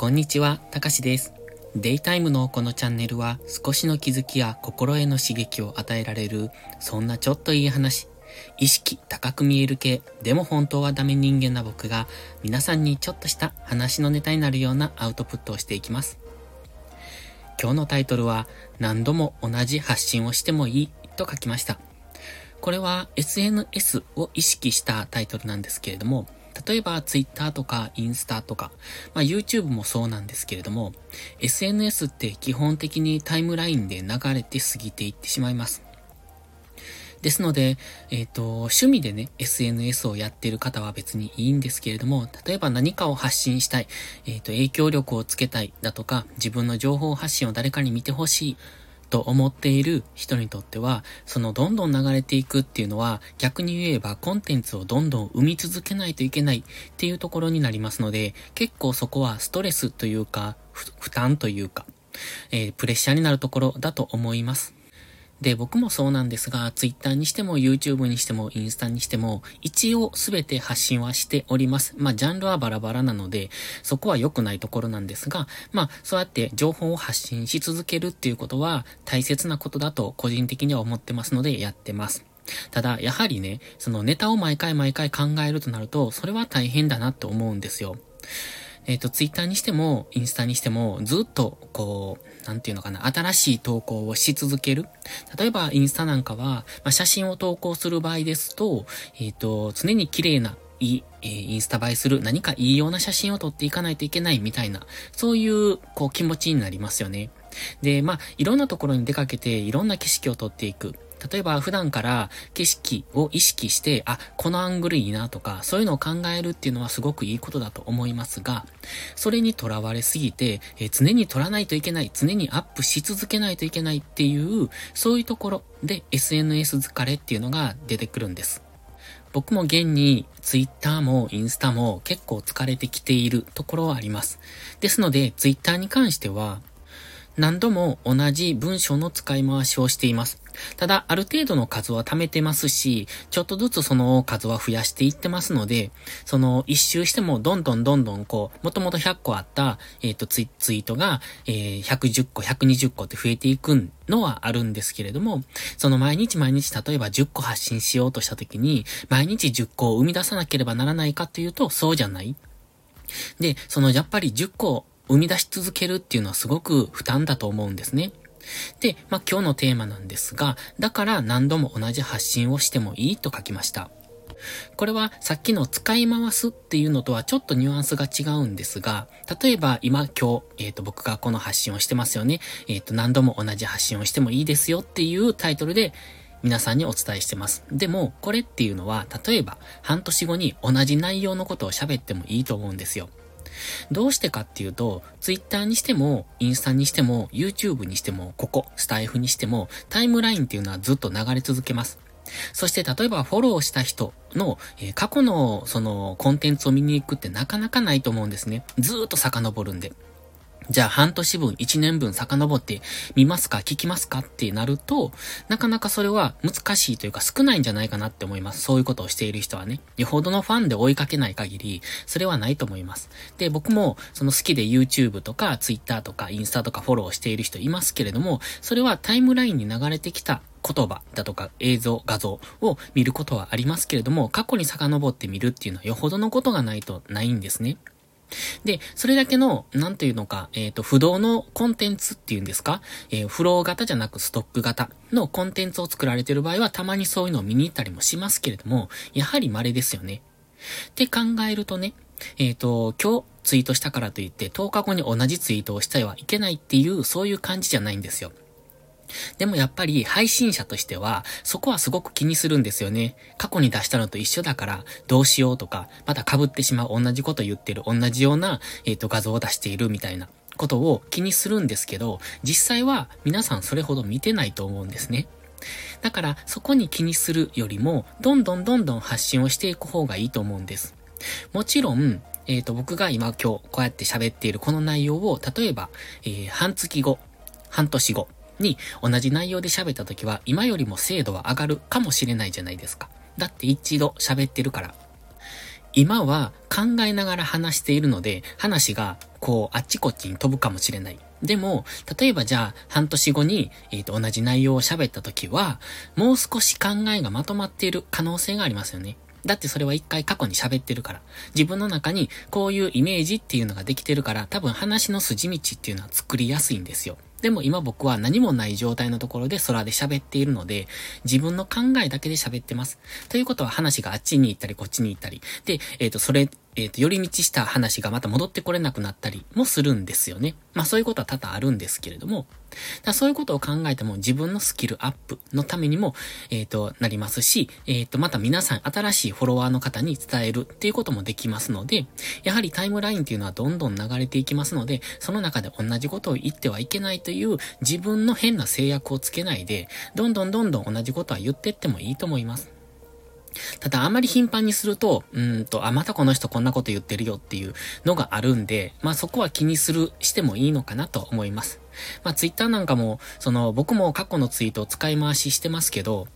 こんにちは、たかしです。デイタイムのこのチャンネルは少しの気づきや心への刺激を与えられる、そんなちょっといい話、意識高く見える系、でも本当はダメ人間な僕が皆さんにちょっとした話のネタになるようなアウトプットをしていきます。今日のタイトルは何度も同じ発信をしてもいいと書きました。これは SNS を意識したタイトルなんですけれども、例えば Twitter とかインスタとか、まあ、YouTube もそうなんですけれども、SNS って基本的にタイムラインで流れて過ぎていってしまいます。ですので、えっ、と、趣味でね、SNS をやってる方は別にいいんですけれども、例えば何かを発信したい、えっ、と、影響力をつけたいだとか、自分の情報発信を誰かに見てほしい、と思っている人にとっては、そのどんどん流れていくっていうのは、逆に言えばコンテンツをどんどん生み続けないといけないっていうところになりますので、結構そこはストレスというか、負担というか、えー、プレッシャーになるところだと思います。で、僕もそうなんですが、Twitter にしても YouTube にしてもインスタにしても、一応すべて発信はしております。まあ、ジャンルはバラバラなので、そこは良くないところなんですが、まあ、そうやって情報を発信し続けるっていうことは大切なことだと個人的には思ってますのでやってます。ただ、やはりね、そのネタを毎回毎回考えるとなると、それは大変だなって思うんですよ。えっ、ー、と、ツイッターにしても、インスタにしても、ずっと、こう、なんていうのかな、新しい投稿をし続ける。例えば、インスタなんかは、まあ、写真を投稿する場合ですと、えっ、ー、と、常に綺麗な、いい、えー、インスタ映えする何かいいような写真を撮っていかないといけないみたいな、そういう、こう、気持ちになりますよね。で、まあ、いろんなところに出かけて、いろんな景色を撮っていく。例えば普段から景色を意識して、あ、このアングルいいなとか、そういうのを考えるっていうのはすごくいいことだと思いますが、それにとらわれすぎて、えー、常に撮らないといけない、常にアップし続けないといけないっていう、そういうところで SNS 疲れっていうのが出てくるんです。僕も現に Twitter もインスタも結構疲れてきているところはあります。ですので Twitter に関しては何度も同じ文章の使い回しをしています。ただ、ある程度の数は貯めてますし、ちょっとずつその数は増やしていってますので、その一周してもどんどんどんどんこう、もともと100個あった、えっ、ー、とツイ、ツイートが、えー、110個、120個って増えていくのはあるんですけれども、その毎日毎日例えば10個発信しようとした時に、毎日10個を生み出さなければならないかというと、そうじゃない。で、そのやっぱり10個生み出し続けるっていうのはすごく負担だと思うんですね。で、まあ、今日のテーマなんですが、だから何度も同じ発信をしてもいいと書きました。これはさっきの使い回すっていうのとはちょっとニュアンスが違うんですが、例えば今今日、えっ、ー、と僕がこの発信をしてますよね。えっ、ー、と何度も同じ発信をしてもいいですよっていうタイトルで皆さんにお伝えしてます。でも、これっていうのは、例えば半年後に同じ内容のことを喋ってもいいと思うんですよ。どうしてかっていうと、Twitter にしても、インスタにしても、YouTube にしても、ここ、スタイフにしても、タイムラインっていうのはずっと流れ続けます。そして例えばフォローした人の、えー、過去のそのコンテンツを見に行くってなかなかないと思うんですね。ずーっと遡るんで。じゃあ半年分、一年分遡って見ますか聞きますかってなると、なかなかそれは難しいというか少ないんじゃないかなって思います。そういうことをしている人はね。よほどのファンで追いかけない限り、それはないと思います。で、僕もその好きで YouTube とか Twitter とかインスタとかフォローしている人いますけれども、それはタイムラインに流れてきた言葉だとか映像、画像を見ることはありますけれども、過去に遡って見るっていうのはよほどのことがないとないんですね。で、それだけの、なんていうのか、えっ、ー、と、不動のコンテンツっていうんですか、えー、フロー型じゃなくストック型のコンテンツを作られてる場合は、たまにそういうのを見に行ったりもしますけれども、やはり稀ですよね。って考えるとね、えっ、ー、と、今日ツイートしたからといって、10日後に同じツイートをしてはいけないっていう、そういう感じじゃないんですよ。でもやっぱり配信者としては、そこはすごく気にするんですよね。過去に出したのと一緒だから、どうしようとか、また被ってしまう同じこと言ってる、同じような、えっ、ー、と、画像を出しているみたいなことを気にするんですけど、実際は皆さんそれほど見てないと思うんですね。だから、そこに気にするよりも、どんどんどんどん発信をしていく方がいいと思うんです。もちろん、えっ、ー、と、僕が今今日こうやって喋っているこの内容を、例えば、えー、半月後、半年後、に同じ内容で喋った時は今よりも精度は上がるかもしれないじゃないですか。だって一度喋ってるから。今は考えながら話しているので、話がこう、あっちこっちに飛ぶかもしれない。でも、例えばじゃあ、半年後に、え、ー、と、同じ内容を喋った時は、もう少し考えがまとまっている可能性がありますよね。だってそれは一回過去に喋ってるから。自分の中にこういうイメージっていうのができてるから、多分話の筋道っていうのは作りやすいんですよ。でも今僕は何もない状態のところで空で喋っているので、自分の考えだけで喋ってます。ということは話があっちに行ったりこっちに行ったり。で、えっ、ー、と、それえっ、ー、と、寄り道した話がまた戻ってこれなくなったりもするんですよね。まあそういうことは多々あるんですけれども、だそういうことを考えても自分のスキルアップのためにも、えっ、ー、と、なりますし、えっ、ー、と、また皆さん新しいフォロワーの方に伝えるっていうこともできますので、やはりタイムラインっていうのはどんどん流れていきますので、その中で同じことを言ってはいけないという自分の変な制約をつけないで、どんどんどんどん同じことは言ってってもいいと思います。ただあんまり頻繁にすると、うんと、あ、またこの人こんなこと言ってるよっていうのがあるんで、まあそこは気にする、してもいいのかなと思います。まあツイッターなんかも、その僕も過去のツイートを使い回ししてますけど、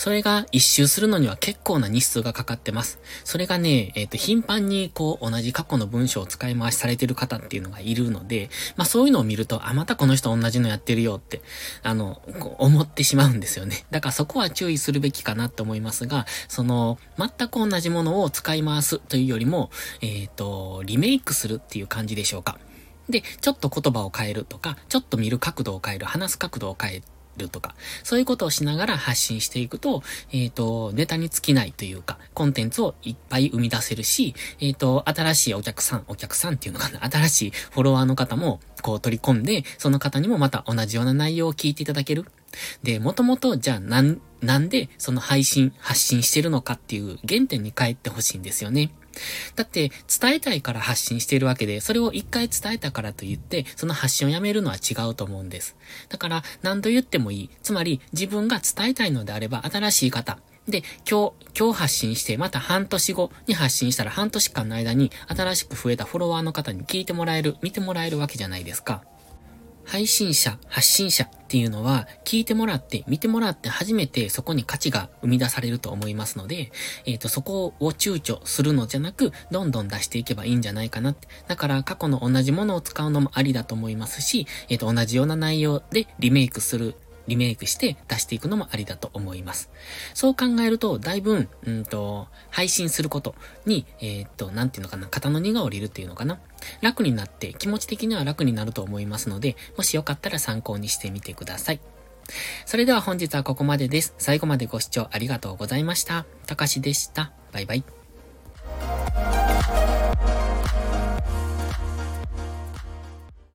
それが一周するのには結構な日数がかかってます。それがね、えっ、ー、と、頻繁にこう、同じ過去の文章を使い回しされてる方っていうのがいるので、まあそういうのを見ると、あ、またこの人同じのやってるよって、あの、思ってしまうんですよね。だからそこは注意するべきかなと思いますが、その、全く同じものを使い回すというよりも、えっ、ー、と、リメイクするっていう感じでしょうか。で、ちょっと言葉を変えるとか、ちょっと見る角度を変える、話す角度を変える。とか、そういうことをしながら発信していくと、えっ、ー、と、ネタに尽きないというか、コンテンツをいっぱい生み出せるし、えっ、ー、と、新しいお客さん、お客さんっていうのかな、新しいフォロワーの方も、こう取り込んで、その方にもまた同じような内容を聞いていただける。で、もともと、じゃあ、なん、なんで、その配信、発信してるのかっていう原点に帰ってほしいんですよね。だって、伝えたいから発信しているわけで、それを一回伝えたからと言って、その発信をやめるのは違うと思うんです。だから、何度言ってもいい。つまり、自分が伝えたいのであれば、新しい方。で、今日、今日発信して、また半年後に発信したら半年間の間に新しく増えたフォロワーの方に聞いてもらえる、見てもらえるわけじゃないですか。配信者、発信者っていうのは、聞いてもらって、見てもらって初めてそこに価値が生み出されると思いますので、えっ、ー、と、そこを躊躇するのじゃなく、どんどん出していけばいいんじゃないかなって。だから、過去の同じものを使うのもありだと思いますし、えっ、ー、と、同じような内容でリメイクするリメイクして出していくのもありだと思います。そう考えると、だいぶ、うんと、配信することに、えー、っと、なんていうのかな、肩の荷が下りるっていうのかな。楽になって、気持ち的には楽になると思いますので、もしよかったら参考にしてみてください。それでは本日はここまでです。最後までご視聴ありがとうございました。たかしでした。バイバイ。